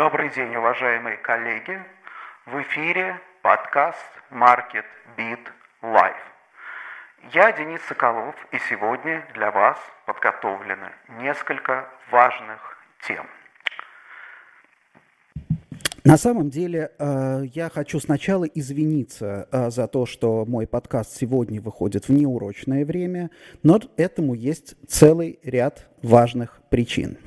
Добрый день, уважаемые коллеги. В эфире подкаст Market Beat Live. Я Денис Соколов, и сегодня для вас подготовлено несколько важных тем. На самом деле, э, я хочу сначала извиниться э, за то, что мой подкаст сегодня выходит в неурочное время, но этому есть целый ряд важных причин.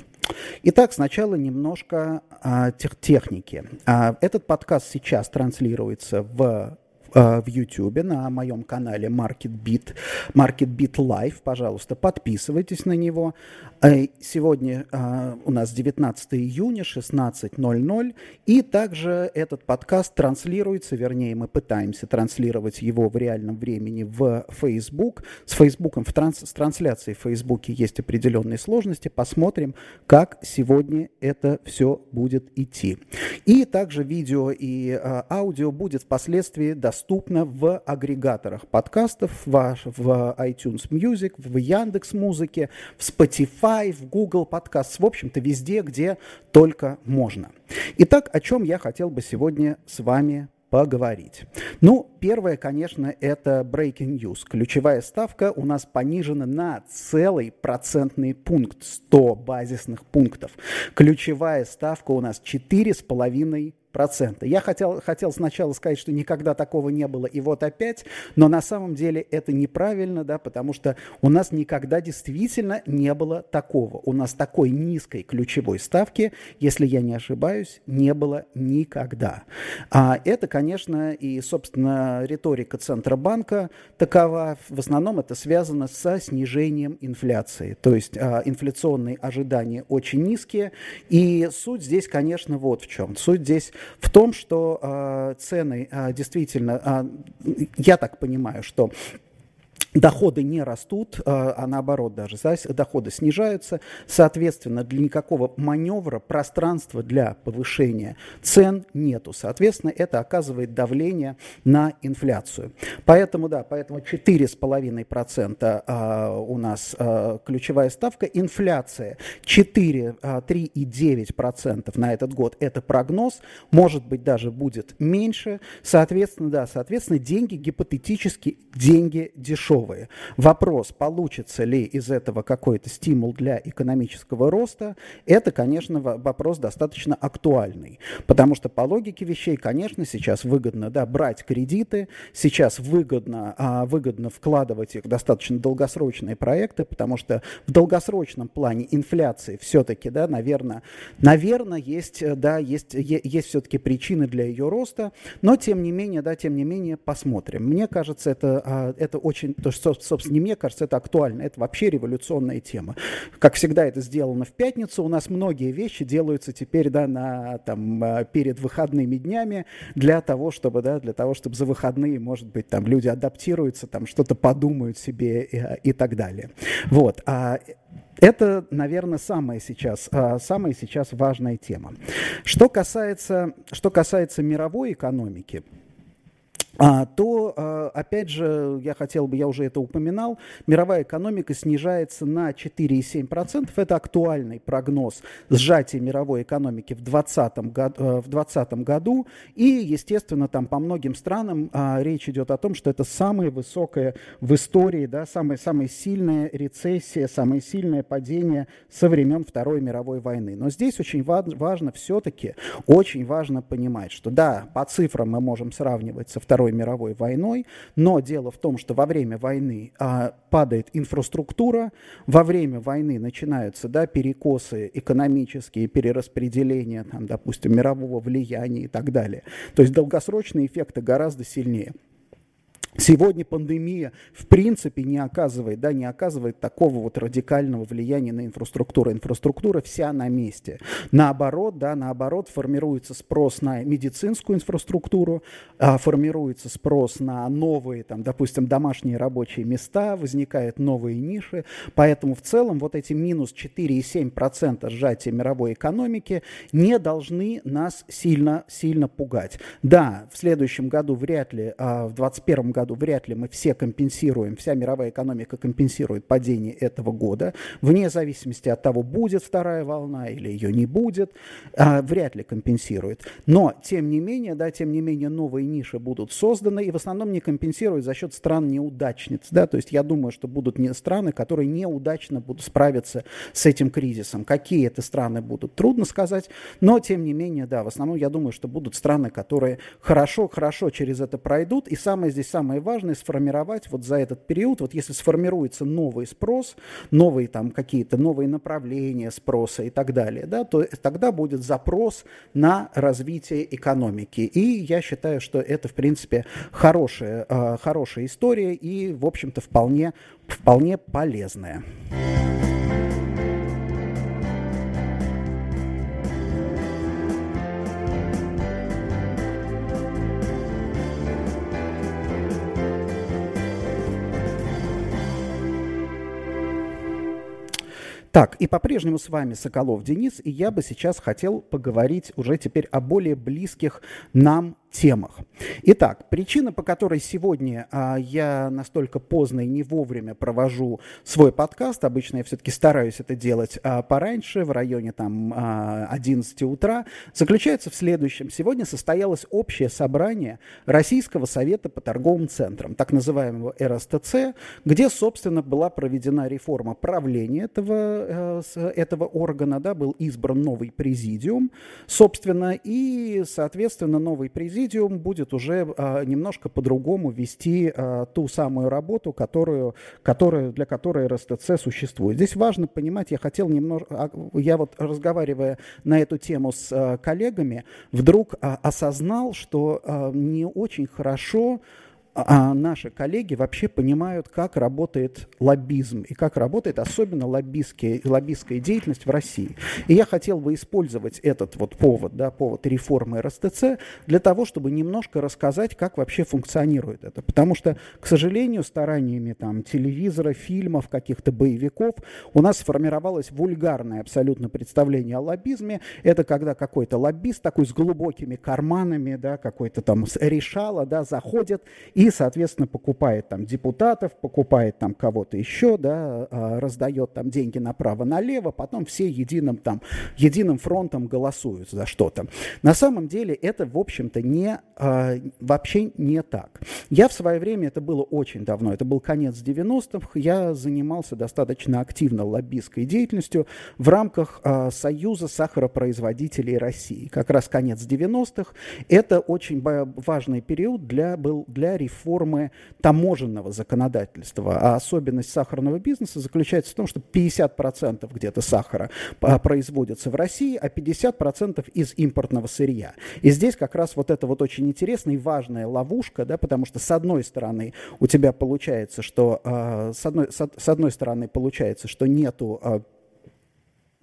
Итак, сначала немножко а, тех, техники. А, этот подкаст сейчас транслируется в в YouTube на моем канале MarketBeat, MarketBeat Live. Пожалуйста, подписывайтесь на него. Э, сегодня э, у нас 19 июня, 16.00. И также этот подкаст транслируется, вернее, мы пытаемся транслировать его в реальном времени в Facebook. С Facebook, в транс, с трансляцией в Facebook есть определенные сложности. Посмотрим, как сегодня это все будет идти. И также видео и аудио будет впоследствии доступно доступна в агрегаторах подкастов, в, в iTunes Music, в Яндекс Музыке, в Spotify, в Google Podcasts, в общем-то везде, где только можно. Итак, о чем я хотел бы сегодня с вами поговорить. Ну, первое, конечно, это breaking news. Ключевая ставка у нас понижена на целый процентный пункт, 100 базисных пунктов. Ключевая ставка у нас 4,5 процента. Я хотел, хотел сначала сказать, что никогда такого не было, и вот опять, но на самом деле это неправильно, да, потому что у нас никогда действительно не было такого. У нас такой низкой ключевой ставки, если я не ошибаюсь, не было никогда. А это, конечно, и, собственно, риторика Центробанка такова. В основном это связано со снижением инфляции. То есть а, инфляционные ожидания очень низкие. И суть здесь, конечно, вот в чем. Суть здесь в том, что э, цены э, действительно, э, я так понимаю, что доходы не растут, а, а наоборот даже доходы снижаются. Соответственно, для никакого маневра, пространства для повышения цен нету. Соответственно, это оказывает давление на инфляцию. Поэтому, да, поэтому 4,5% а, у нас а, ключевая ставка. Инфляция 4, 3,9% на этот год – это прогноз. Может быть, даже будет меньше. Соответственно, да, соответственно, деньги гипотетически, деньги дешевые новые. Вопрос, получится ли из этого какой-то стимул для экономического роста, это, конечно, вопрос достаточно актуальный. Потому что по логике вещей, конечно, сейчас выгодно да, брать кредиты, сейчас выгодно, а, выгодно вкладывать их в достаточно долгосрочные проекты, потому что в долгосрочном плане инфляции все-таки, да, наверное, наверное, есть, да, есть, есть все-таки причины для ее роста, но тем не менее, да, тем не менее, посмотрим. Мне кажется, это, а, это очень, то, что, собственно, не мне кажется, это актуально. Это вообще революционная тема. Как всегда это сделано в пятницу. У нас многие вещи делаются теперь да, на, там, э, перед выходными днями для того, чтобы, да, для того, чтобы за выходные, может быть, там люди адаптируются, там что-то подумают себе и, и так далее. Вот. А это, наверное, самая сейчас, а, самая сейчас важная тема. Что касается, что касается мировой экономики, то, а, опять же, я хотел бы, я уже это упоминал, мировая экономика снижается на 4,7%. Это актуальный прогноз сжатия мировой экономики в 2020 году, э, в 2020 году. И, естественно, там по многим странам а, речь идет о том, что это самая высокая в истории, да, самая, самая сильная рецессия, самое сильное падение со времен Второй мировой войны. Но здесь очень важно, важно все-таки, очень важно понимать, что да, по цифрам мы можем сравнивать со Второй Второй мировой войной, но дело в том, что во время войны а, падает инфраструктура, во время войны начинаются да, перекосы экономические, перераспределения, там, допустим, мирового влияния и так далее. То есть долгосрочные эффекты гораздо сильнее. Сегодня пандемия в принципе не оказывает, да, не оказывает такого вот радикального влияния на инфраструктуру. Инфраструктура вся на месте. Наоборот, да, наоборот, формируется спрос на медицинскую инфраструктуру, а, формируется спрос на новые, там, допустим, домашние рабочие места, возникают новые ниши. Поэтому в целом вот эти минус 4,7% сжатия мировой экономики не должны нас сильно, сильно пугать. Да, в следующем году вряд ли, а в 2021 году году вряд ли мы все компенсируем, вся мировая экономика компенсирует падение этого года, вне зависимости от того, будет вторая волна или ее не будет, а, вряд ли компенсирует. Но, тем не менее, да, тем не менее, новые ниши будут созданы и в основном не компенсируют за счет стран-неудачниц. Да? То есть я думаю, что будут не страны, которые неудачно будут справиться с этим кризисом. Какие это страны будут, трудно сказать, но, тем не менее, да, в основном я думаю, что будут страны, которые хорошо-хорошо через это пройдут. И самое здесь самое важное сформировать вот за этот период, вот если сформируется новый спрос, новые там какие-то новые направления спроса и так далее, да, то тогда будет запрос на развитие экономики. И я считаю, что это, в принципе, хорошая, э, хорошая история и, в общем-то, вполне, вполне полезная. Так, и по-прежнему с вами Соколов Денис, и я бы сейчас хотел поговорить уже теперь о более близких нам темах. Итак, причина, по которой сегодня а, я настолько поздно и не вовремя провожу свой подкаст, обычно я все-таки стараюсь это делать а, пораньше, в районе там а, 11 утра, заключается в следующем. Сегодня состоялось общее собрание Российского совета по торговым центрам, так называемого РСТЦ, где, собственно, была проведена реформа правления этого, э, этого органа, да, был избран новый президиум, собственно, и, соответственно, новый президиум Президиум будет уже а, немножко по-другому вести а, ту самую работу, которую, которую, для которой РСТЦ существует. Здесь важно понимать, я хотел немножко, а, я вот разговаривая на эту тему с коллегами, вдруг осознал, что не очень хорошо а наши коллеги вообще понимают, как работает лоббизм и как работает особенно лоббистская деятельность в России. И я хотел бы использовать этот вот повод, да, повод реформы РСТЦ для того, чтобы немножко рассказать, как вообще функционирует это. Потому что, к сожалению, стараниями там, телевизора, фильмов, каких-то боевиков у нас сформировалось вульгарное абсолютно представление о лоббизме. Это когда какой-то лоббист такой с глубокими карманами, да, какой-то там решала, да, заходит и и, соответственно, покупает там депутатов, покупает там кого-то еще, да, а, раздает там деньги направо-налево, потом все единым там, единым фронтом голосуют за что-то. На самом деле это, в общем-то, не, а, вообще не так. Я в свое время, это было очень давно, это был конец 90-х, я занимался достаточно активно лоббистской деятельностью в рамках а, Союза сахаропроизводителей России. Как раз конец 90-х. Это очень важный период для, был для реформы реформы таможенного законодательства. А особенность сахарного бизнеса заключается в том, что 50% где-то сахара а, производится в России, а 50% из импортного сырья. И здесь как раз вот это вот очень интересная и важная ловушка, да, потому что с одной стороны у тебя получается, что э, с, одной, с, с одной стороны получается, что нету э,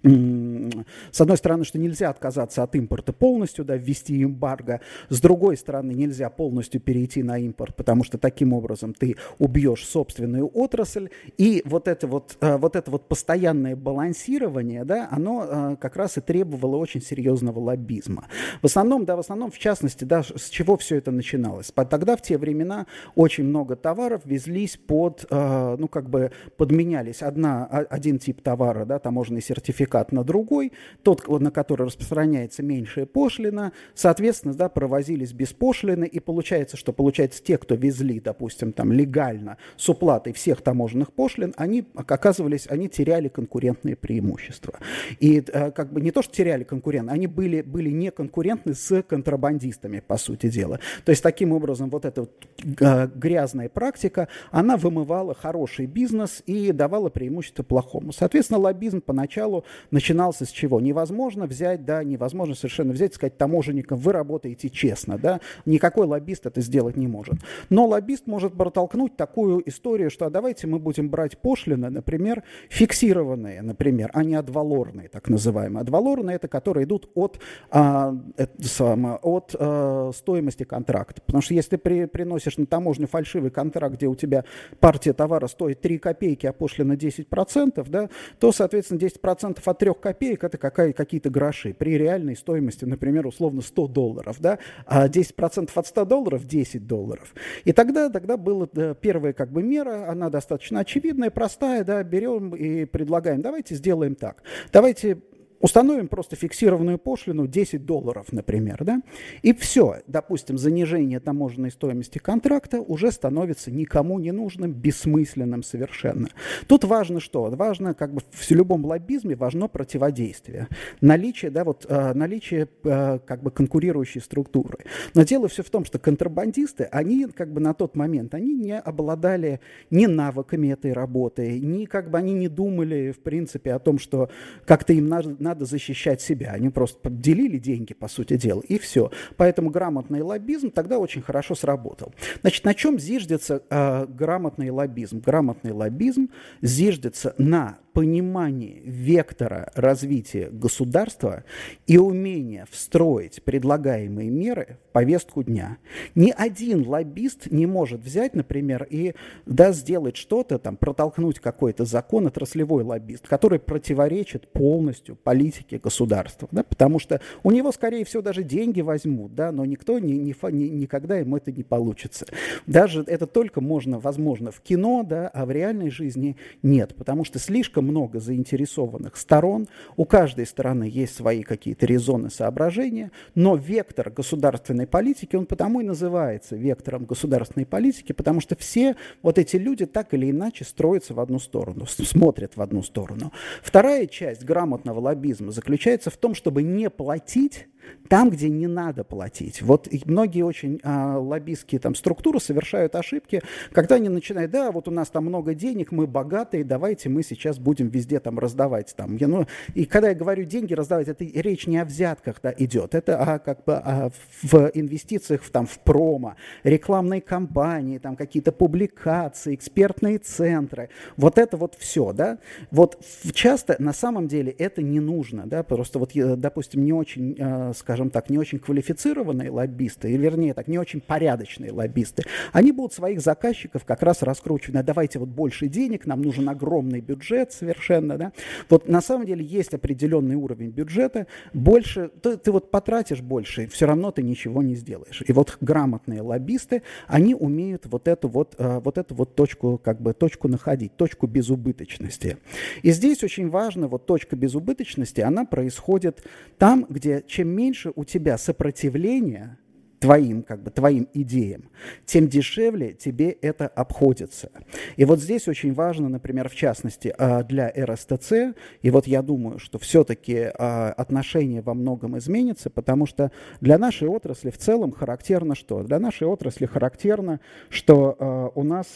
с одной стороны, что нельзя отказаться от импорта полностью, да, ввести эмбарго, с другой стороны, нельзя полностью перейти на импорт, потому что таким образом ты убьешь собственную отрасль, и вот это вот, э, вот это вот постоянное балансирование, да, оно э, как раз и требовало очень серьезного лоббизма. В основном, да, в основном, в частности, да, с чего все это начиналось? Тогда, в те времена, очень много товаров везлись под, э, ну, как бы подменялись. Одна, один тип товара, да, таможенный сертификат, сертификат на другой, тот, на который распространяется меньшая пошлина, соответственно, да, провозились без пошлины, и получается, что получается те, кто везли, допустим, там легально с уплатой всех таможенных пошлин, они оказывались, они теряли конкурентные преимущества. И э, как бы не то, что теряли конкурент, они были, были не конкурентны с контрабандистами, по сути дела. То есть таким образом вот эта вот э, грязная практика, она вымывала хороший бизнес и давала преимущество плохому. Соответственно, лоббизм поначалу начинался с чего? Невозможно взять, да, невозможно совершенно взять и сказать таможенникам, вы работаете честно, да, никакой лоббист это сделать не может. Но лоббист может протолкнуть такую историю, что а давайте мы будем брать пошлины, например, фиксированные, например, а не адвалорные, так называемые. Адвалорные это которые идут от, а, это самое, от а, стоимости контракта. Потому что если при, приносишь на таможню фальшивый контракт, где у тебя партия товара стоит 3 копейки, а пошлина 10%, да, то, соответственно, 10% от 3 копеек это какая, какие-то гроши. При реальной стоимости, например, условно 100 долларов, да, а 10% от 100 долларов – 10 долларов. И тогда, тогда была первая как бы мера, она достаточно очевидная, простая, да, берем и предлагаем, давайте сделаем так. Давайте Установим просто фиксированную пошлину 10 долларов, например, да, и все, допустим, занижение таможенной стоимости контракта уже становится никому не нужным, бессмысленным совершенно. Тут важно что? Важно, как бы в любом лоббизме важно противодействие, наличие, да, вот э, наличие э, как бы конкурирующей структуры. Но дело все в том, что контрабандисты, они как бы на тот момент, они не обладали ни навыками этой работы, ни как бы они не думали, в принципе, о том, что как-то им надо надо защищать себя. Они просто поделили деньги, по сути дела, и все. Поэтому грамотный лоббизм тогда очень хорошо сработал. Значит, на чем зиждется э, грамотный лоббизм? Грамотный лоббизм зиждется на понимание вектора развития государства и умение встроить предлагаемые меры в повестку дня. Ни один лоббист не может взять, например, и да, сделать что-то, там, протолкнуть какой-то закон, отраслевой лоббист, который противоречит полностью политике государства. Да, потому что у него, скорее всего, даже деньги возьмут, да, но никто ни, ни, ни, никогда ему это не получится. Даже это только можно, возможно, в кино, да, а в реальной жизни нет, потому что слишком слишком много заинтересованных сторон, у каждой стороны есть свои какие-то резоны, соображения, но вектор государственной политики, он потому и называется вектором государственной политики, потому что все вот эти люди так или иначе строятся в одну сторону, смотрят в одну сторону. Вторая часть грамотного лоббизма заключается в том, чтобы не платить там, где не надо платить. Вот многие очень а, лоббистские там, структуры совершают ошибки, когда они начинают, да, вот у нас там много денег, мы богатые, давайте мы сейчас будем везде там раздавать. Там. Я, ну, и когда я говорю деньги раздавать, это речь не о взятках да, идет, это а, как бы а, в инвестициях в, там, в промо, рекламные кампании, там какие-то публикации, экспертные центры. Вот это вот все, да. Вот часто на самом деле это не нужно, да, просто вот, допустим, не очень а, скажем так, не очень квалифицированные лоббисты, или вернее так, не очень порядочные лоббисты, они будут своих заказчиков как раз раскручивать. «А давайте вот больше денег, нам нужен огромный бюджет совершенно, да. Вот на самом деле есть определенный уровень бюджета, больше, ты, ты вот потратишь больше, все равно ты ничего не сделаешь. И вот грамотные лоббисты, они умеют вот эту вот, э, вот эту вот точку, как бы точку находить, точку безубыточности. И здесь очень важно, вот точка безубыточности, она происходит там, где чем меньше у тебя сопротивления твоим, как бы, твоим идеям, тем дешевле тебе это обходится. И вот здесь очень важно, например, в частности, а, для РСТЦ, и вот я думаю, что все-таки а, отношение во многом изменится, потому что для нашей отрасли в целом характерно что? Для нашей отрасли характерно, что а, у нас,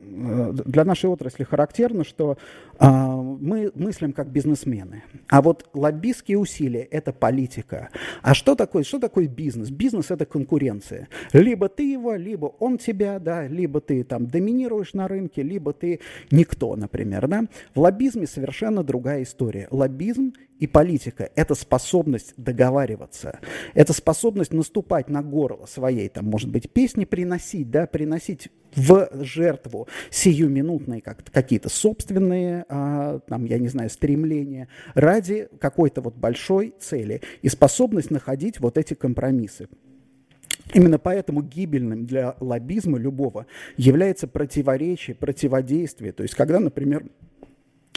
для нашей отрасли характерно, что мы мыслим как бизнесмены. А вот лоббистские усилия – это политика. А что такое, что такое бизнес? Бизнес – это. Либо ты его, либо он тебя, да, либо ты там доминируешь на рынке, либо ты никто, например. Да? В лоббизме совершенно другая история. Лоббизм и политика – это способность договариваться, это способность наступать на горло своей, там, может быть, песни приносить, да, приносить в жертву сиюминутные как какие-то собственные, а, там, я не знаю, стремления ради какой-то вот большой цели и способность находить вот эти компромиссы. Именно поэтому гибельным для лоббизма любого является противоречие, противодействие. То есть, когда, например,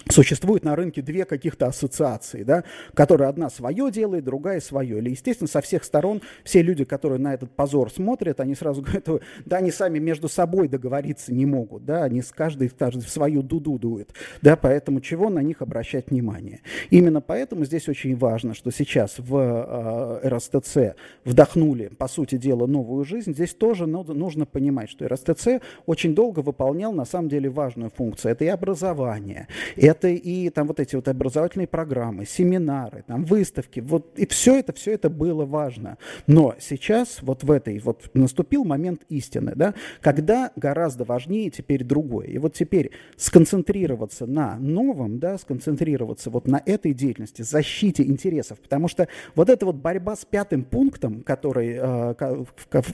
Существует на рынке две каких-то ассоциации, да, которые одна свое делает, другая свое. Или, естественно, со всех сторон все люди, которые на этот позор смотрят, они сразу говорят, да, они сами между собой договориться не могут, да, они с каждой, каждый в свою дуду дуют, да, поэтому чего на них обращать внимание. Именно поэтому здесь очень важно, что сейчас в э, РСТЦ вдохнули, по сути дела, новую жизнь. Здесь тоже нужно понимать, что РСТЦ очень долго выполнял, на самом деле, важную функцию. Это и образование, и это и там вот эти вот образовательные программы, семинары, там выставки, вот и все это, все это было важно. Но сейчас вот в этой вот наступил момент истины, да, когда гораздо важнее теперь другое. И вот теперь сконцентрироваться на новом, да, сконцентрироваться вот на этой деятельности, защите интересов, потому что вот эта вот борьба с пятым пунктом, который, э,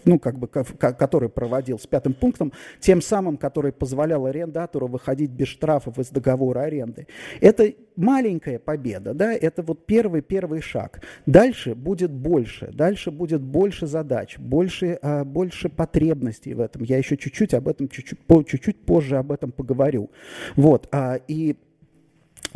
ну, как бы, который проводил с пятым пунктом, тем самым, который позволял арендатору выходить без штрафов из договора аренды, аренды. Это маленькая победа, да, это вот первый первый шаг. Дальше будет больше, дальше будет больше задач, больше а, больше потребностей в этом. Я еще чуть-чуть об этом чуть-чуть чуть-чуть позже об этом поговорю. Вот а, и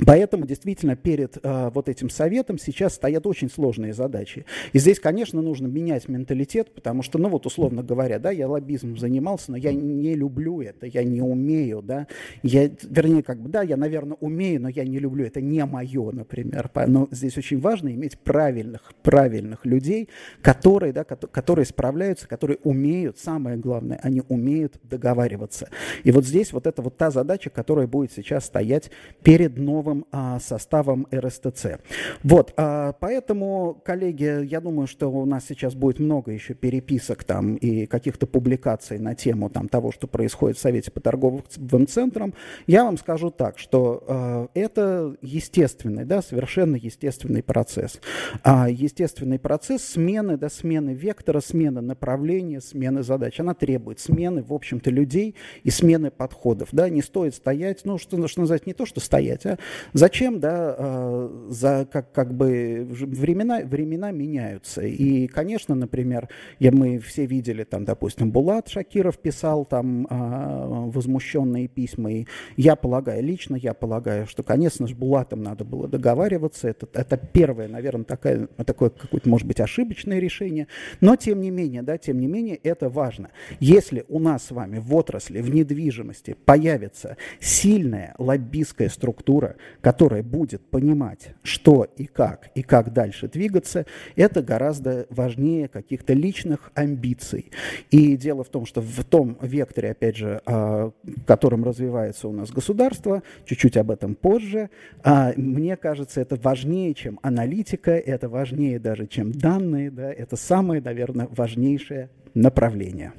Поэтому действительно перед э, вот этим советом сейчас стоят очень сложные задачи. И здесь, конечно, нужно менять менталитет, потому что, ну вот условно говоря, да, я лоббизмом занимался, но я не люблю это, я не умею, да, я, вернее, как бы, да, я, наверное, умею, но я не люблю, это не мое, например. Но здесь очень важно иметь правильных, правильных людей, которые, да, которые справляются, которые умеют, самое главное, они умеют договариваться. И вот здесь вот это вот та задача, которая будет сейчас стоять перед новым новым а, составом РСТЦ. Вот, а, поэтому, коллеги, я думаю, что у нас сейчас будет много еще переписок там и каких-то публикаций на тему там, того, что происходит в Совете по торговым центрам. Я вам скажу так, что а, это естественный, да, совершенно естественный процесс. А, естественный процесс смены, да, смены вектора, смены направления, смены задач. Она требует смены, в общем-то, людей и смены подходов. Да, не стоит стоять, ну, что, что называть, не то, что стоять, а Зачем, да, а, за, как, как бы времена, времена меняются. И, конечно, например, я, мы все видели, там, допустим, Булат Шакиров писал там а, возмущенные письма. И я полагаю, лично я полагаю, что, конечно же, Булатом надо было договариваться. Это, это первое, наверное, такое, такое какое-то, может быть, ошибочное решение. Но, тем не менее, да, тем не менее, это важно. Если у нас с вами в отрасли, в недвижимости появится сильная лоббистская структура, которая будет понимать, что и как, и как дальше двигаться, это гораздо важнее каких-то личных амбиций. И дело в том, что в том векторе, опять же, а, которым развивается у нас государство, чуть-чуть об этом позже, а, мне кажется, это важнее, чем аналитика, это важнее даже, чем данные, да, это самое, наверное, важнейшее направление.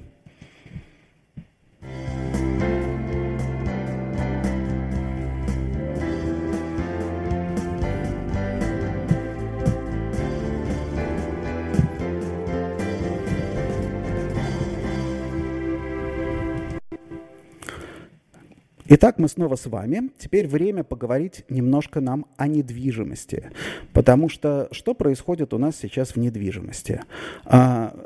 Итак, мы снова с вами. Теперь время поговорить немножко нам о недвижимости. Потому что что происходит у нас сейчас в недвижимости? А,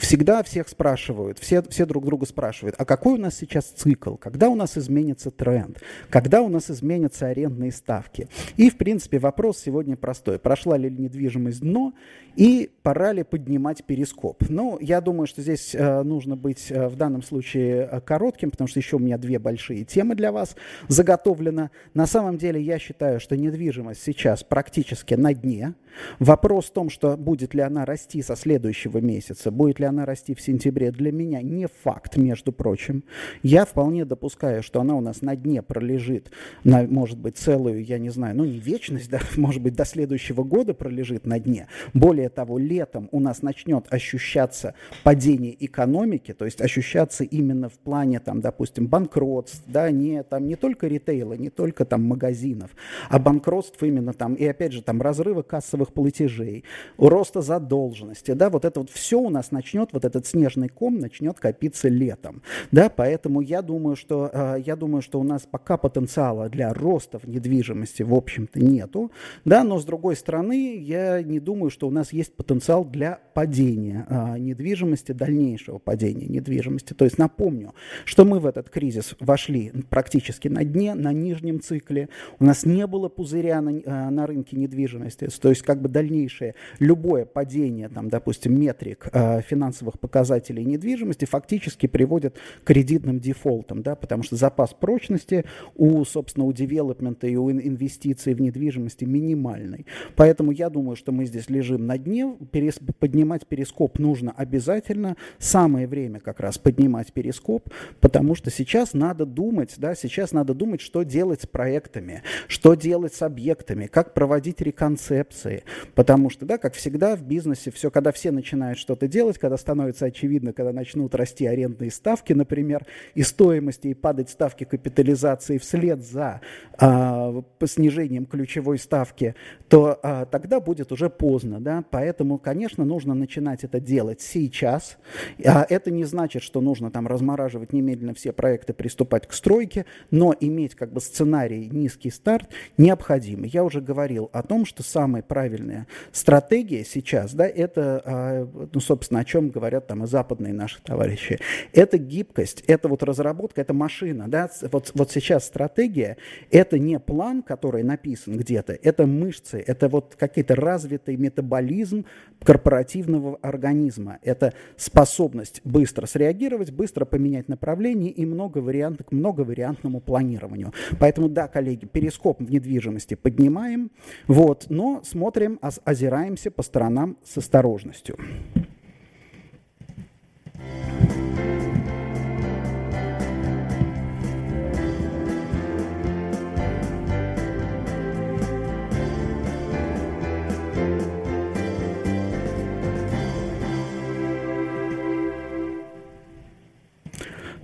всегда всех спрашивают, все, все друг друга спрашивают, а какой у нас сейчас цикл? Когда у нас изменится тренд? Когда у нас изменятся арендные ставки? И, в принципе, вопрос сегодня простой. Прошла ли недвижимость дно и пора ли поднимать перископ? Ну, я думаю, что здесь э, нужно быть э, в данном случае э, коротким, потому что еще у меня две большие темы темы для вас заготовлена. На самом деле я считаю, что недвижимость сейчас практически на дне. Вопрос в том, что будет ли она расти со следующего месяца, будет ли она расти в сентябре, для меня не факт, между прочим. Я вполне допускаю, что она у нас на дне пролежит, на, может быть, целую, я не знаю, ну не вечность, да, может быть, до следующего года пролежит на дне. Более того, летом у нас начнет ощущаться падение экономики, то есть ощущаться именно в плане, там, допустим, банкротств, да, не, там, не только ритейла, не только там магазинов, а банкротств именно там, и опять же там разрыва кассовых платежей, роста задолженности, да, вот это вот все у нас начнет, вот этот снежный ком начнет копиться летом, да, поэтому я думаю, что, э, я думаю, что у нас пока потенциала для роста в недвижимости, в общем-то, нету, да, но с другой стороны, я не думаю, что у нас есть потенциал для падения э, недвижимости, дальнейшего падения недвижимости. То есть напомню, что мы в этот кризис вошли практически на дне, на нижнем цикле. У нас не было пузыря на, э, на рынке недвижимости. То есть как бы дальнейшее любое падение, там, допустим, метрик э, финансовых показателей недвижимости фактически приводит к кредитным дефолтам, да, потому что запас прочности у, собственно, у девелопмента и у инвестиций в недвижимости минимальный. Поэтому я думаю, что мы здесь лежим на дне. Перес, поднимать перископ нужно обязательно. Самое время как раз поднимать перископ, потому что сейчас надо думать, думать, да, сейчас надо думать, что делать с проектами, что делать с объектами, как проводить реконцепции, потому что, да, как всегда в бизнесе, все, когда все начинают что-то делать, когда становится очевидно, когда начнут расти арендные ставки, например, и стоимости, и падать ставки капитализации вслед за а, снижением ключевой ставки, то а, тогда будет уже поздно, да, поэтому, конечно, нужно начинать это делать сейчас, а это не значит, что нужно там размораживать немедленно все проекты, приступать к стройке, настройки, но иметь как бы сценарий низкий старт необходимо. Я уже говорил о том, что самая правильная стратегия сейчас, да, это, а, ну, собственно, о чем говорят там и западные наши товарищи, это гибкость, это вот разработка, это машина, да, вот, вот сейчас стратегия, это не план, который написан где-то, это мышцы, это вот какой-то развитый метаболизм корпоративного организма, это способность быстро среагировать, быстро поменять направление и много вариантов, к многовариантному планированию. Поэтому, да, коллеги, перископ в недвижимости поднимаем, вот, но смотрим, озираемся по сторонам с осторожностью.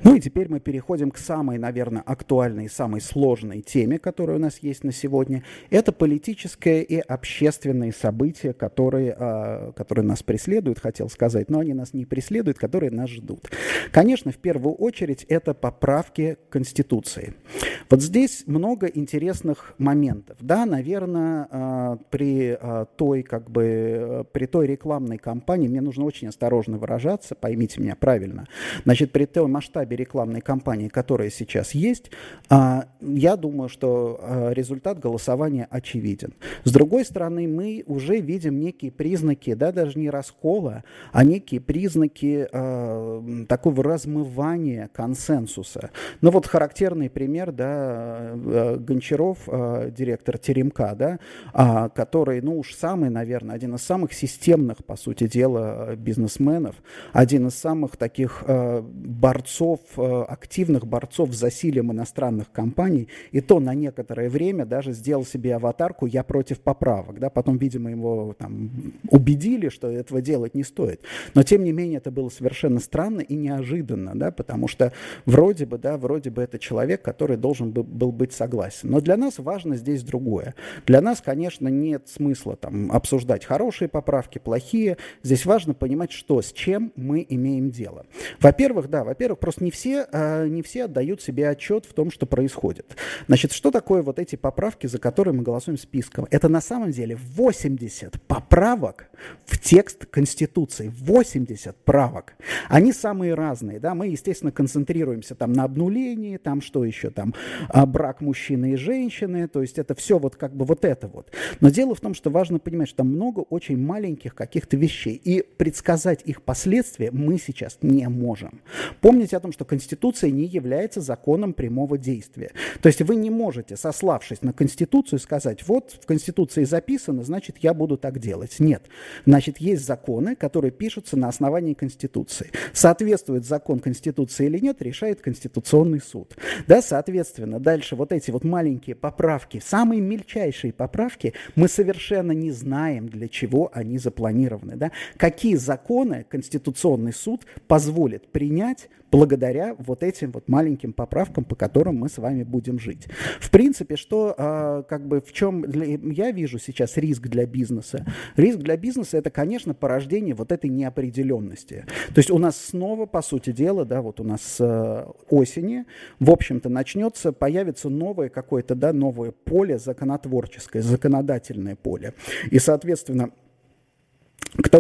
Ну и теперь мы переходим к самой, наверное, актуальной и самой сложной теме, которая у нас есть на сегодня. Это политическое и общественные события, которые, э, которые нас преследуют, хотел сказать, но они нас не преследуют, которые нас ждут. Конечно, в первую очередь это поправки к Конституции. Вот здесь много интересных моментов. Да, наверное, э, при э, той, как бы, при той рекламной кампании, мне нужно очень осторожно выражаться, поймите меня правильно, значит, при том масштабе рекламной кампании, которая сейчас есть, а, я думаю, что а, результат голосования очевиден. С другой стороны, мы уже видим некие признаки, да, даже не раскола, а некие признаки а, такого размывания консенсуса. Ну вот характерный пример, да, Гончаров, директор Теремка, да, который, ну уж самый, наверное, один из самых системных, по сути дела, бизнесменов, один из самых таких борцов активных борцов с засилием иностранных компаний, и то на некоторое время даже сделал себе аватарку «Я против поправок». Да? Потом, видимо, его там, убедили, что этого делать не стоит. Но, тем не менее, это было совершенно странно и неожиданно, да? потому что вроде бы, да, вроде бы это человек, который должен был быть согласен. Но для нас важно здесь другое. Для нас, конечно, нет смысла там, обсуждать хорошие поправки, плохие. Здесь важно понимать, что, с чем мы имеем дело. Во-первых, да, во-первых, просто не все, а, не все отдают себе отчет в том, что происходит. Значит, что такое вот эти поправки, за которые мы голосуем списком? Это на самом деле 80 поправок в текст Конституции. 80 правок. Они самые разные. Да? Мы, естественно, концентрируемся там на обнулении, там что еще, там а, брак мужчины и женщины, то есть это все вот как бы вот это вот. Но дело в том, что важно понимать, что там много очень маленьких каких-то вещей, и предсказать их последствия мы сейчас не можем. Помните о том, что Конституция не является законом прямого действия. То есть вы не можете, сославшись на Конституцию, сказать, вот в Конституции записано, значит, я буду так делать. Нет. Значит, есть законы, которые пишутся на основании Конституции. Соответствует закон Конституции или нет, решает Конституционный суд. Да, соответственно, дальше вот эти вот маленькие поправки, самые мельчайшие поправки, мы совершенно не знаем, для чего они запланированы. Да? Какие законы Конституционный суд позволит принять благодаря вот этим вот маленьким поправкам, по которым мы с вами будем жить. В принципе, что э, как бы в чем для, я вижу сейчас риск для бизнеса? Риск для бизнеса это, конечно, порождение вот этой неопределенности. То есть у нас снова, по сути дела, да, вот у нас э, осени, в общем-то, начнется, появится новое какое-то, да, новое поле законотворческое, законодательное поле. И, соответственно,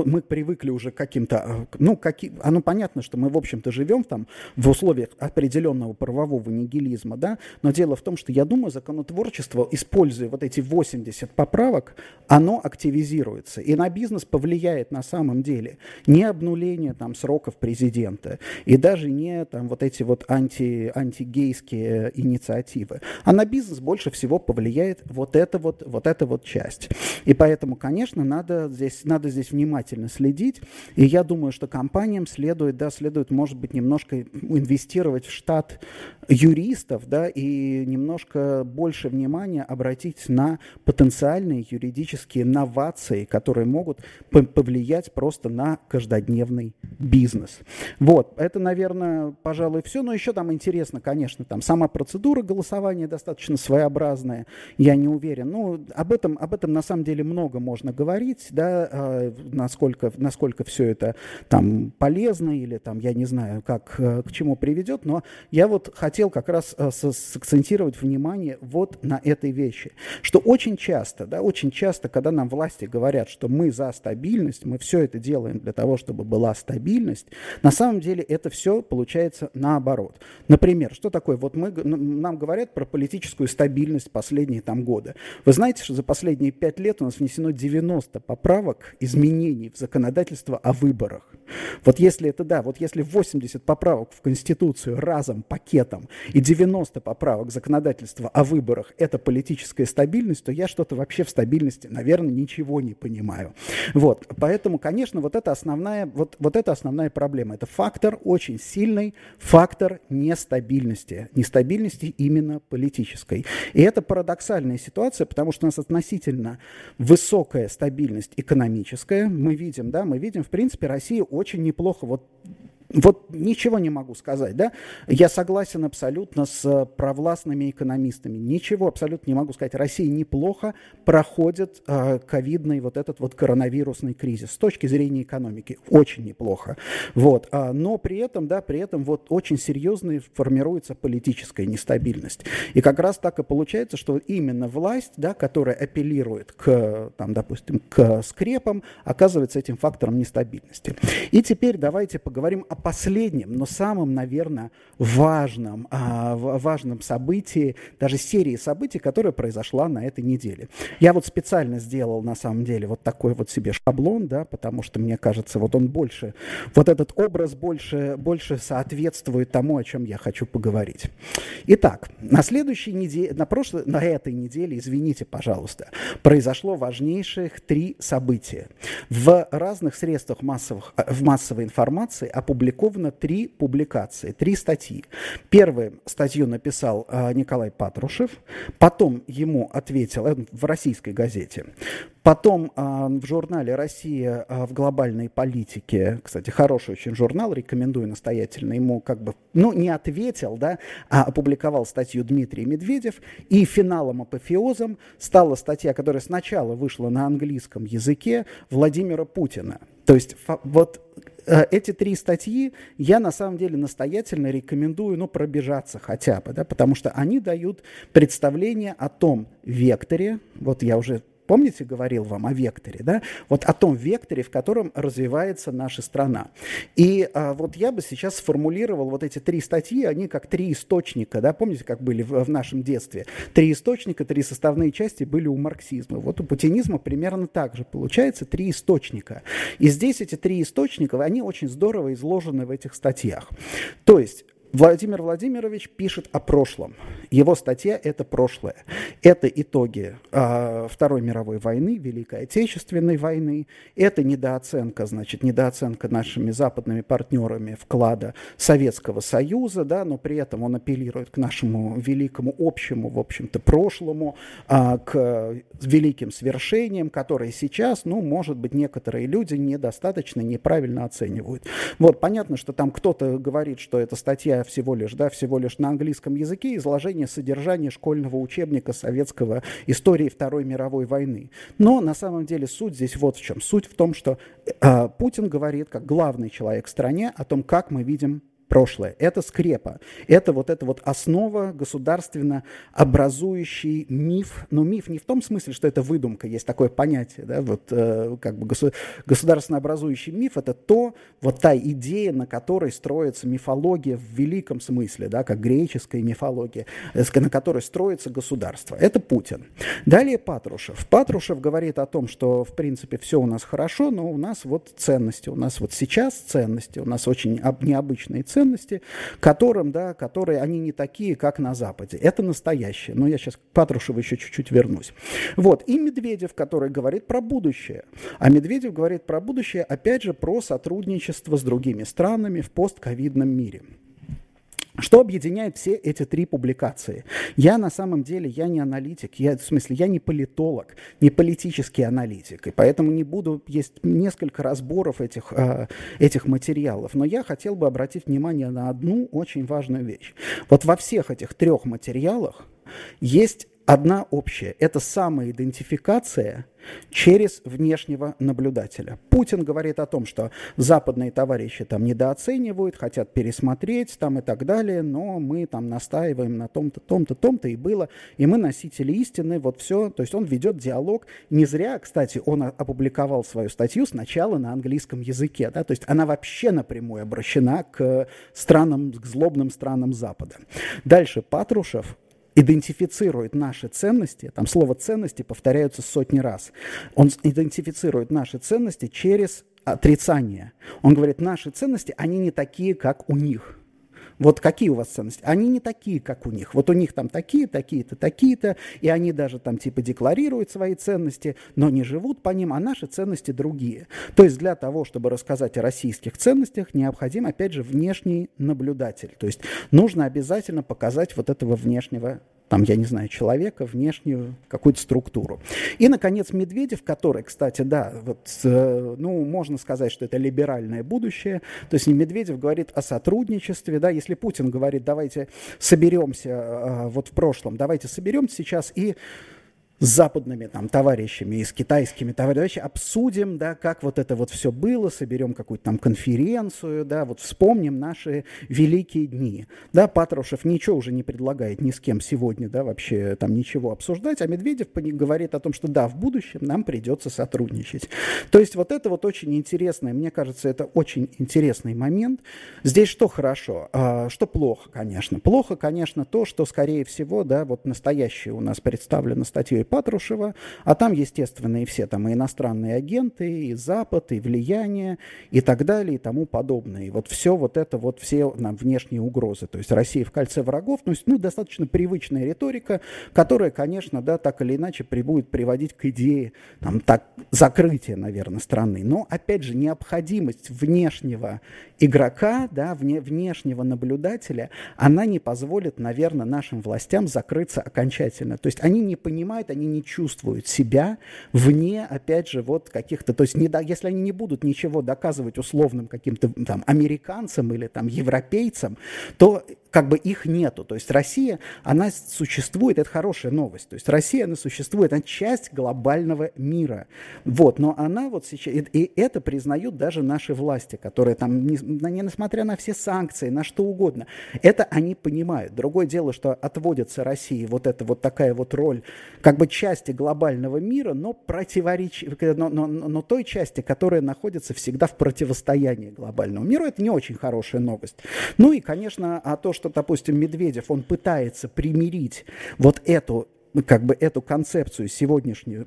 мы привыкли уже к каким-то, а, ну, какие, оно понятно, что мы, в общем-то, живем там в условиях определенного правового нигилизма, да, но дело в том, что я думаю, законотворчество, используя вот эти 80 поправок, оно активизируется, и на бизнес повлияет на самом деле не обнуление там сроков президента, и даже не там вот эти вот анти, антигейские инициативы, а на бизнес больше всего повлияет вот эта вот, вот эта вот часть. И поэтому, конечно, надо здесь, надо здесь внимательно следить. И я думаю, что компаниям следует, да, следует, может быть, немножко инвестировать в штат юристов, да, и немножко больше внимания обратить на потенциальные юридические новации, которые могут повлиять просто на каждодневный бизнес. Вот, это, наверное, пожалуй, все. Но еще там интересно, конечно, там сама процедура голосования достаточно своеобразная. Я не уверен. Ну, об этом, об этом на самом деле много можно говорить, да, а, насколько, насколько все это там полезно или там, я не знаю, как, э, к чему приведет, но я вот хотел как раз э, сакцентировать внимание вот на этой вещи, что очень часто, да, очень часто, когда нам власти говорят, что мы за стабильность, мы все это делаем для того, чтобы была стабильность, на самом деле это все получается наоборот. Например, что такое, вот мы, нам говорят про политическую стабильность последние там годы. Вы знаете, что за последние пять лет у нас внесено 90 поправок, изменений в законодательство о выборах. Вот если это да, вот если 80 поправок в Конституцию разом, пакетом и 90 поправок законодательства о выборах – это политическая стабильность, то я что-то вообще в стабильности, наверное, ничего не понимаю. Вот, поэтому, конечно, вот это основная, вот, вот это основная проблема. Это фактор очень сильный, фактор нестабильности. Нестабильности именно политической. И это парадоксальная ситуация, потому что у нас относительно высокая стабильность экономическая. Мы видим, да, мы видим, в принципе, Россия очень неплохо. Вот вот ничего не могу сказать, да? Я согласен абсолютно с э, провластными экономистами. Ничего абсолютно не могу сказать. Россия неплохо проходит э, ковидный вот этот вот коронавирусный кризис с точки зрения экономики. Очень неплохо. Вот. А, но при этом, да, при этом вот очень серьезно формируется политическая нестабильность. И как раз так и получается, что именно власть, да, которая апеллирует к, там, допустим, к скрепам, оказывается этим фактором нестабильности. И теперь давайте поговорим о последнем, но самом, наверное, важном, а, важном событии, даже серии событий, которая произошла на этой неделе. Я вот специально сделал, на самом деле, вот такой вот себе шаблон, да, потому что, мне кажется, вот он больше, вот этот образ больше, больше соответствует тому, о чем я хочу поговорить. Итак, на следующей неделе, на прошлой, на этой неделе, извините, пожалуйста, произошло важнейших три события. В разных средствах массовых, в массовой информации опубликовали опубликовано три публикации, три статьи. Первую статью написал э, Николай Патрушев, потом ему ответил э, в российской газете, потом э, в журнале «Россия в глобальной политике», кстати, хороший очень журнал, рекомендую настоятельно, ему как бы, ну, не ответил, да, а опубликовал статью Дмитрий Медведев, и финалом апофеозом стала статья, которая сначала вышла на английском языке Владимира Путина. То есть вот Э, эти три статьи я на самом деле настоятельно рекомендую, ну, пробежаться хотя бы, да, потому что они дают представление о том векторе, вот я уже Помните, говорил вам о векторе, да? Вот о том векторе, в котором развивается наша страна. И а, вот я бы сейчас сформулировал вот эти три статьи, они как три источника, да? Помните, как были в, в нашем детстве? Три источника, три составные части были у марксизма. Вот у путинизма примерно так же получается три источника. И здесь эти три источника, они очень здорово изложены в этих статьях. То есть Владимир Владимирович пишет о прошлом. Его статья – это прошлое. Это итоги э, Второй мировой войны, Великой Отечественной войны. Это недооценка, значит, недооценка нашими западными партнерами вклада Советского Союза, да, но при этом он апеллирует к нашему великому общему, в общем-то, прошлому, э, к великим свершениям, которые сейчас, ну, может быть, некоторые люди недостаточно неправильно оценивают. Вот, понятно, что там кто-то говорит, что эта статья всего лишь, да, всего лишь на английском языке изложение содержания школьного учебника советского истории Второй мировой войны. Но на самом деле суть здесь вот в чем. Суть в том, что э, Путин говорит, как главный человек в стране, о том, как мы видим прошлое. Это скрепа. Это вот эта вот основа государственно образующий миф. Но миф не в том смысле, что это выдумка, есть такое понятие, да, вот э, как бы госу- государственно образующий миф это то, вот та идея, на которой строится мифология в великом смысле, да, как греческая мифология, э, на которой строится государство. Это Путин. Далее Патрушев. Патрушев говорит о том, что в принципе все у нас хорошо, но у нас вот ценности, у нас вот сейчас ценности, у нас очень необычные ценности, ценности, которым, да, которые они не такие, как на Западе. Это настоящее. Но я сейчас к Патрушеву еще чуть-чуть вернусь. Вот. И Медведев, который говорит про будущее. А Медведев говорит про будущее, опять же, про сотрудничество с другими странами в постковидном мире. Что объединяет все эти три публикации? Я на самом деле, я не аналитик, я, в смысле, я не политолог, не политический аналитик, и поэтому не буду, есть несколько разборов этих, э, этих материалов, но я хотел бы обратить внимание на одну очень важную вещь. Вот во всех этих трех материалах есть одна общая. Это самоидентификация через внешнего наблюдателя. Путин говорит о том, что западные товарищи там недооценивают, хотят пересмотреть там и так далее, но мы там настаиваем на том-то, том-то, том-то и было, и мы носители истины, вот все. То есть он ведет диалог. Не зря, кстати, он опубликовал свою статью сначала на английском языке, да, то есть она вообще напрямую обращена к странам, к злобным странам Запада. Дальше Патрушев идентифицирует наши ценности, там слово ценности повторяются сотни раз, он идентифицирует наши ценности через отрицание. Он говорит, наши ценности, они не такие, как у них. Вот какие у вас ценности? Они не такие, как у них. Вот у них там такие, такие-то, такие-то, и они даже там типа декларируют свои ценности, но не живут по ним, а наши ценности другие. То есть для того, чтобы рассказать о российских ценностях, необходим, опять же, внешний наблюдатель. То есть нужно обязательно показать вот этого внешнего там, я не знаю, человека, внешнюю какую-то структуру. И, наконец, Медведев, который, кстати, да, вот, э, ну, можно сказать, что это либеральное будущее. То есть Медведев говорит о сотрудничестве, да, если Путин говорит, давайте соберемся, э, вот в прошлом, давайте соберемся сейчас и с западными там товарищами и с китайскими товарищами обсудим, да, как вот это вот все было, соберем какую-то там конференцию, да, вот вспомним наши великие дни. Да, Патрушев ничего уже не предлагает ни с кем сегодня, да, вообще там ничего обсуждать, а Медведев говорит о том, что да, в будущем нам придется сотрудничать. То есть вот это вот очень интересное, мне кажется, это очень интересный момент. Здесь что хорошо, а, что плохо, конечно. Плохо, конечно, то, что, скорее всего, да, вот настоящее у нас представлено статьей Патрушева, а там, естественно, и все там и иностранные агенты, и Запад, и влияние, и так далее, и тому подобное. И вот все вот это, вот все нам внешние угрозы. То есть Россия в кольце врагов, ну, ну достаточно привычная риторика, которая, конечно, да, так или иначе будет приводить к идее там, так, закрытия, наверное, страны. Но, опять же, необходимость внешнего игрока, да, вне, внешнего наблюдателя, она не позволит, наверное, нашим властям закрыться окончательно. То есть они не понимают, они не чувствуют себя вне, опять же, вот каких-то, то есть не, да, если они не будут ничего доказывать условным каким-то там американцам или там европейцам, то как бы их нету. То есть Россия, она существует, это хорошая новость. То есть Россия, она существует, она часть глобального мира. Вот, но она вот сейчас, и, и это признают даже наши власти, которые там, не, не несмотря на все санкции, на что угодно, это они понимают. Другое дело, что отводится России вот эта вот такая вот роль, как бы части глобального мира, но противоречь, но, но, но той части, которая находится всегда в противостоянии глобальному миру, это не очень хорошая новость. Ну и, конечно, а то, что, допустим, Медведев, он пытается примирить вот эту как бы эту концепцию сегодняшнюю,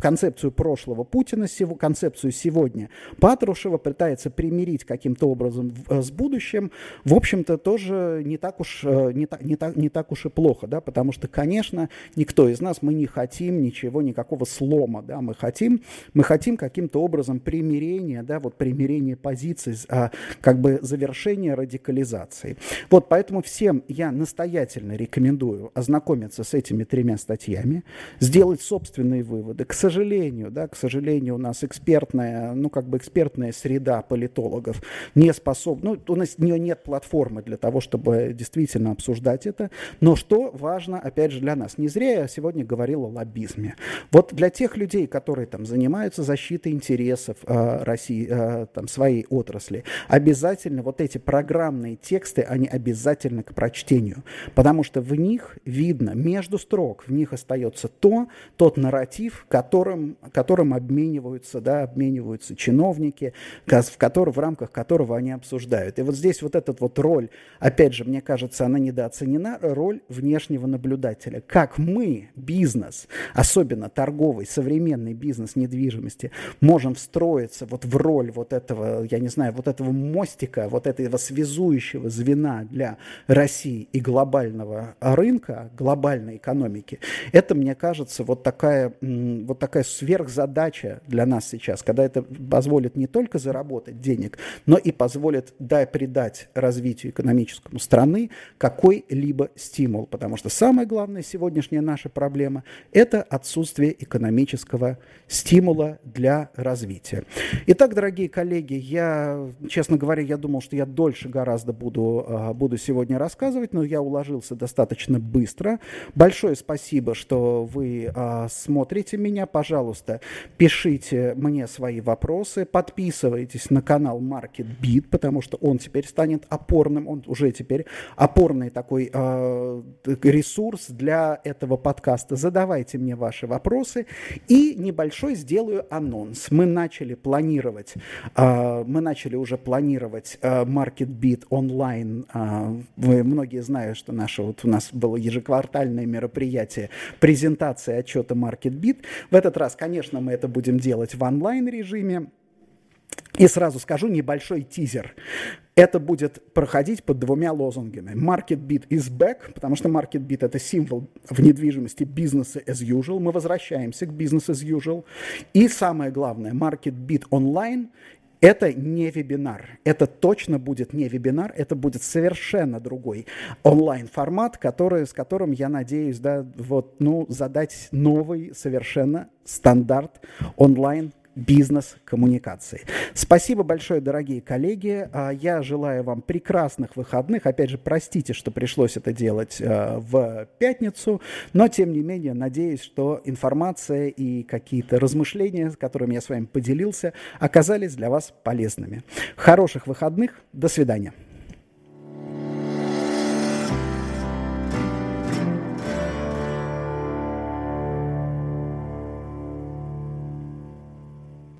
концепцию прошлого Путина, концепцию сегодня Патрушева пытается примирить каким-то образом э, с будущим, в общем-то, тоже не так уж, э, не так, не так, не так уж и плохо, да, потому что, конечно, никто из нас, мы не хотим ничего, никакого слома, да, мы хотим, мы хотим каким-то образом примирения, да, вот примирения позиций, а, как бы завершения радикализации. Вот поэтому всем я настоятельно рекомендую ознакомиться с этими тремя тремя статьями, сделать собственные выводы. К сожалению, да, к сожалению, у нас экспертная, ну, как бы экспертная среда политологов не способна, ну, у нас у нее нет платформы для того, чтобы действительно обсуждать это. Но что важно, опять же, для нас? Не зря я сегодня говорил о лоббизме. Вот для тех людей, которые там занимаются защитой интересов э, России, э, там, своей отрасли, обязательно вот эти программные тексты, они обязательно к прочтению, потому что в них видно между строк, в них остается то, тот нарратив, которым, которым обмениваются, да, обмениваются чиновники, в, который, в рамках которого они обсуждают. И вот здесь вот эта вот роль, опять же, мне кажется, она недооценена, роль внешнего наблюдателя. Как мы, бизнес, особенно торговый, современный бизнес недвижимости, можем встроиться вот в роль вот этого, я не знаю, вот этого мостика, вот этого связующего звена для России и глобального рынка, глобальной экономики, рынке. Это, мне кажется, вот такая, вот такая сверхзадача для нас сейчас, когда это позволит не только заработать денег, но и позволит да, придать развитию экономическому страны какой-либо стимул. Потому что самая главная сегодняшняя наша проблема – это отсутствие экономического стимула для развития. Итак, дорогие коллеги, я, честно говоря, я думал, что я дольше гораздо буду, а, буду сегодня рассказывать, но я уложился достаточно быстро. Большое спасибо спасибо, что вы а, смотрите меня. Пожалуйста, пишите мне свои вопросы, подписывайтесь на канал Market Beat, потому что он теперь станет опорным, он уже теперь опорный такой а, ресурс для этого подкаста. Задавайте мне ваши вопросы и небольшой сделаю анонс. Мы начали планировать, а, мы начали уже планировать а, Market Beat онлайн. А, вы многие знают, что наше вот у нас было ежеквартальное мероприятие, презентация отчета MarketBeat. В этот раз, конечно, мы это будем делать в онлайн-режиме. И сразу скажу небольшой тизер. Это будет проходить под двумя лозунгами. Market Beat is back, потому что Market Beat это символ в недвижимости бизнеса as usual. Мы возвращаемся к бизнес as usual. И самое главное, Market Beat online это не вебинар. Это точно будет не вебинар, это будет совершенно другой онлайн-формат, который, с которым я надеюсь да, вот, ну, задать новый совершенно стандарт онлайн бизнес-коммуникации. Спасибо большое, дорогие коллеги. А, я желаю вам прекрасных выходных. Опять же, простите, что пришлось это делать а, в пятницу, но, тем не менее, надеюсь, что информация и какие-то размышления, с которыми я с вами поделился, оказались для вас полезными. Хороших выходных. До свидания.